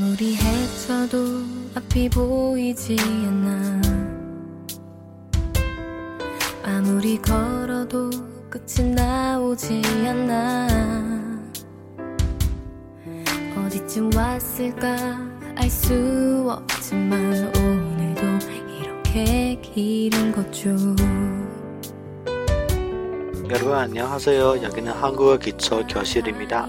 아무리 헤쳐도 앞이 보이지 않아 아무리 걸어도 끝이 나오지 않아 어디쯤 왔을까 알 수 없지만 오늘도 이렇게 길은 거죠 여러분 안녕하세요. 여기는 한국어 기초 교실입니다.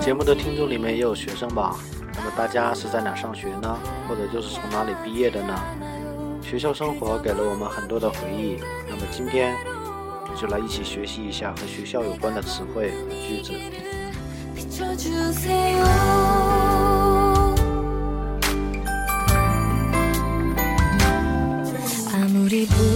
节目的听众里面也有学生吧？那么大家是在哪上学呢？或者就是从哪里毕业的呢？学校生活给了我们很多的回忆。那么今天就来一起学习一下和学校有关的词汇和句子。 비춰주세요 아무리 불러도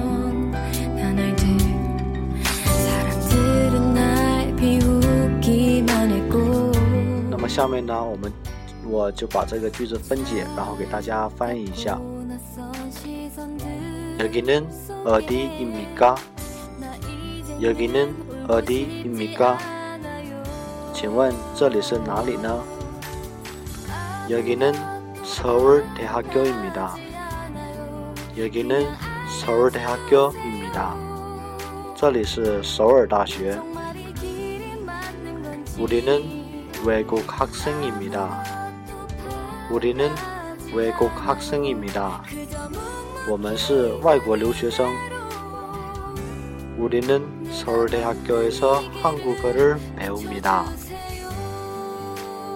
下面呢，我们我就把这个句子分解，然后给大家翻译一下。 낯선 시선들 여기는 어디입니까? 나 이제 여기는 어디입니까? 请问这里是哪里呢？ 여기는 서울대학교입니다. 여기는 서울대학교입니다. 这里是首尔大学。 정말 이 길이 맞는 건지 우리는 외국 학생입니다. 우리는 외국 학생입니다. 그저 묵묵 我们是外国留学生。우리는 서울대학교에서 한국어를 배웁니다.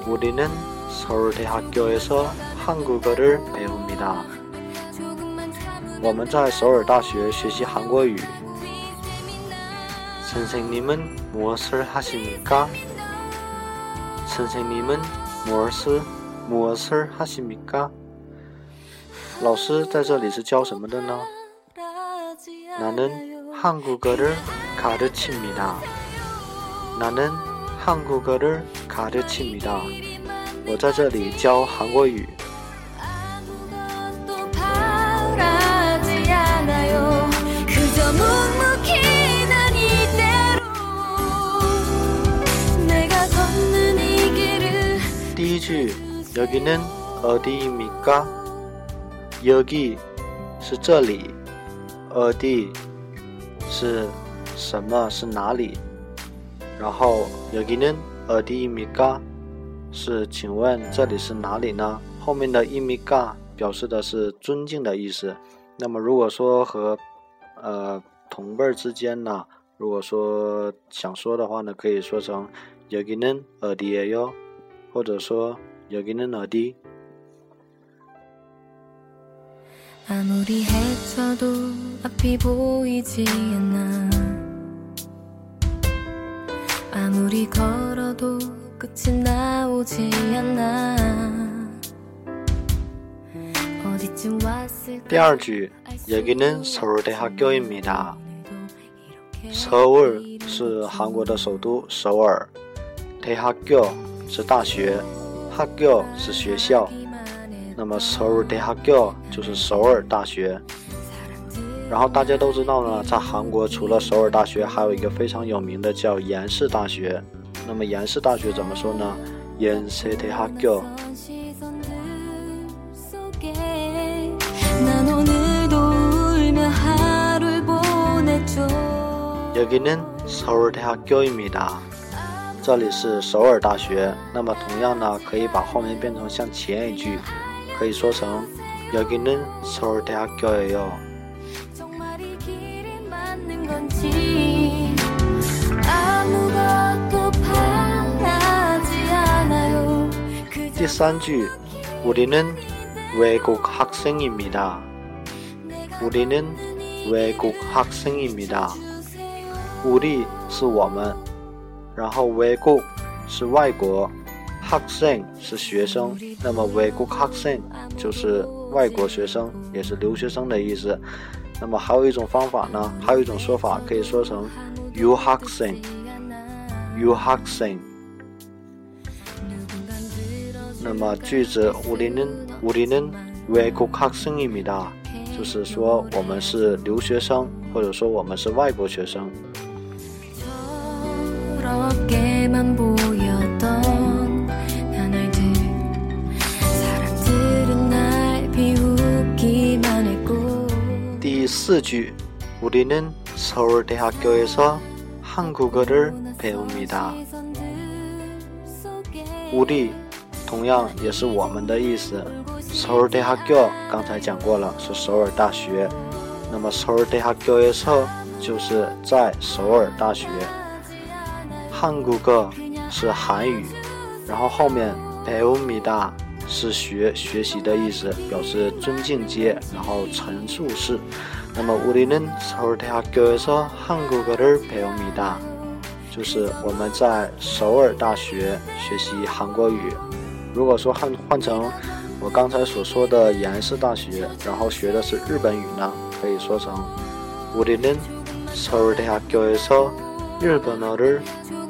우리는 서울대학교에서 한국어를 배웁니다. 조금만 참으면 我们在首尔大学学习韩国语。 선생님은 무엇을 하십니까? 선생님은 무엇을 무엇을 하십니까? 老师在这里是教什么的呢？ 말하지 나는 않아요. 한국어를 가르칩니다. 나는 한국어를 가르칩니다. 我在这里教韩国语。 第一句，여기는 어디입니까? 여기是这里，어디是什么？是哪里？然后여기는 어디입니까? 是请问这里是哪里呢？后面的입니까表示的是尊敬的意思。那么如果说和呃同辈儿之间呢，如果说想说的话呢，可以说成여기는어디예요？ 或者说여기는어디？ 아무리 헤쳐도 앞이 보이지 않아 아무리 걸어도 끝이 나오지 않아 어디쯤 왔을까 第二句，여기는 서울대학교입니다. 서울 是韩国的首都首尔，대학교 是大学，학교是学校。那么서울대학교就是首尔大学。然后大家都知道呢，在韩国除了首尔大学，还有一个非常有名的叫延世大学。那么延世大学怎么说呢？延世대학교。 시선들 속에 난 오늘도 울며 하루를 보냈죠 여기는 서울대학교입니다. 这里是首尔大学。那么同样呢，可以把后面变成像前一句，可以说成여기는서울대학교예 요。 第三句，우리는외국학생입니 다。 우리는외국학생입니 다。 우리是我们。 然后외국是外国，학생是学生，那么외국학생就是外国学生，也是留学生的意思。那么还有一种方法呢，还有一种说法可以说成유학 생， 유학 생。 那么句子우리는우리는외국학생입니 다， 就是说我们是留学生，或者说我们是外国学生。 第四句，우리는서울대학교에서한국어를배웁니 다。 우리同样也是我们的意思。서울대학교刚才讲过了，是首尔大学。那么서울대학교에서就是在首尔大学。 汉古歌是韩语，然后后面배웁니다是学学习的意思，表示尊敬阶，然后陈述式。那么우리는서울대학교에서한국어를배웁니 다， 就是我们在首尔大学学习韩国语。如果说换换成我刚才所说的延世大学，然后学的是日本语呢，可以说成우리는서울대학교에서일본어를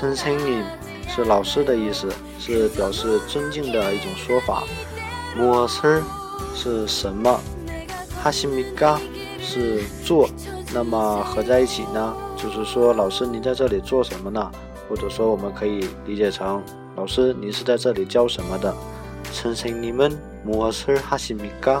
尊敬您是老师的意思，是表示尊敬的一种说法。摩斯是什么？哈西米嘎是做。那么合在一起呢？就是说老师您在这里做什么呢？或者说我们可以理解成老师您是在这里教什么的？尊敬你们摩斯哈西米嘎。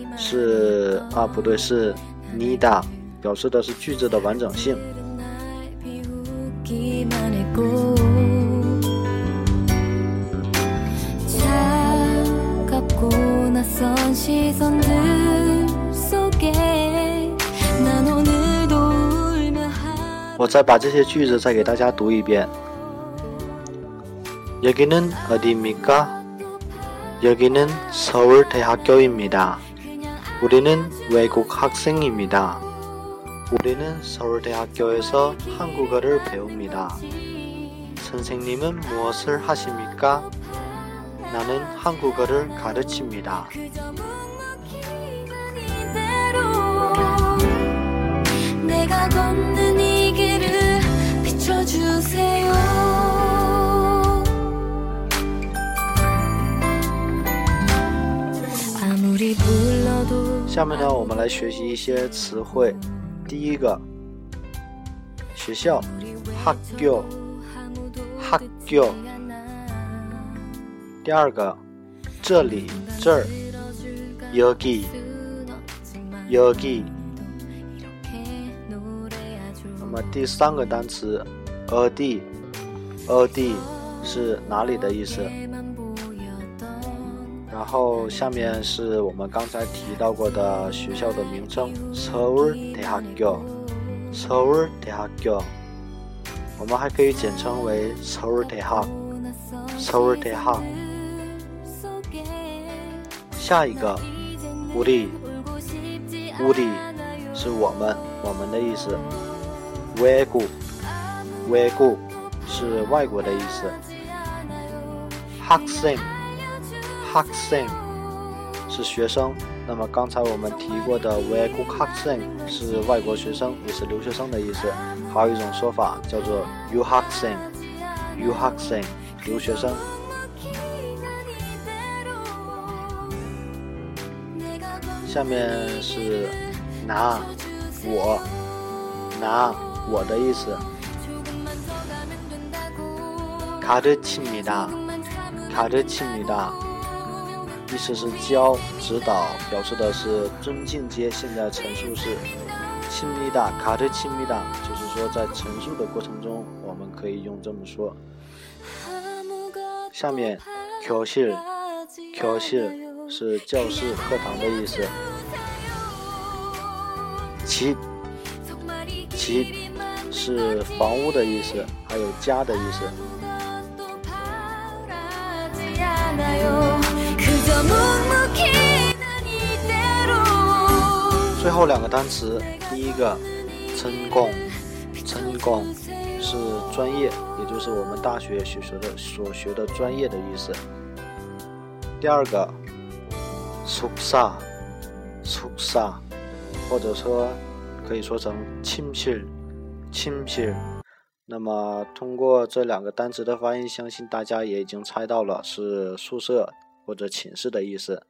是啊，不对，是니 다， 表示的是句子的完整性。我再把这些句子再给大家读一遍。여기는어디입니까여기는서울대학교입니다 우리는 외국 학생입니다. 우리는 서울대학교에서 한국어를 배웁니다. 선생님은 무엇을 하십니까? 나는 한국어를 가르칩니다. 내가 걷는 下面呢，我们来学习一些词汇。第一个，学校，학교학 교。 第二个，这里，这儿，여 기， 여 기。 那 么第三个单词，어디 어디是哪里的意思？ 然后下面是我们刚才提到过的学校的名称，서울대학 교， 서울대학 교， 我们还可以简称为서울대 학， 서울대 학。 下一个，우리乌里是我们，我们的意思。외국외국是外国的意思。학생 Huxin 是学生。那么刚才我们提过的 w e g u Huxin 是外国学生，也是留学生的意思。还有一种说法叫做 U Huxin。U Huxin 留学生。下面是拿我拿我的意思。卡르칩니 다， 卡르칩니 다。 意思是教、指导，表示的是尊敬接现在陈述是亲密的，卡特亲密的，就是说在陈述的过程中，我们可以用这么说。下面，教室，教室是教室、课堂的意思。其其是房屋的意思，还有家的意思。最后两个单词，第一个成功，成功是专业，也就是我们大学学学的所学的专业的意思。第二个。宿舍，宿舍，或者说可以说成寝室，寝室。那么通过这两个单词的发音，相信大家也已经猜到了是宿舍或者寝室的意思。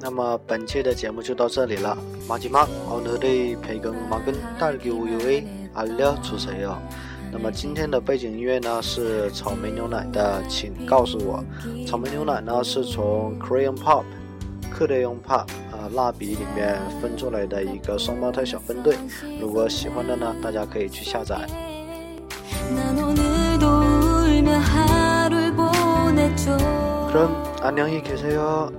那么本期的节目就到这里了。马吉马，奥培根马根大阿廖出谁哟？那么今天的背景音乐呢是草莓牛奶的，请告诉我。草莓牛奶呢是从 Korean Pop。克雷用帕啊，蜡笔里面分出来的一个双胞胎小分队。如果喜欢的呢，大家可以去下载。 그럼 안녕히 계세요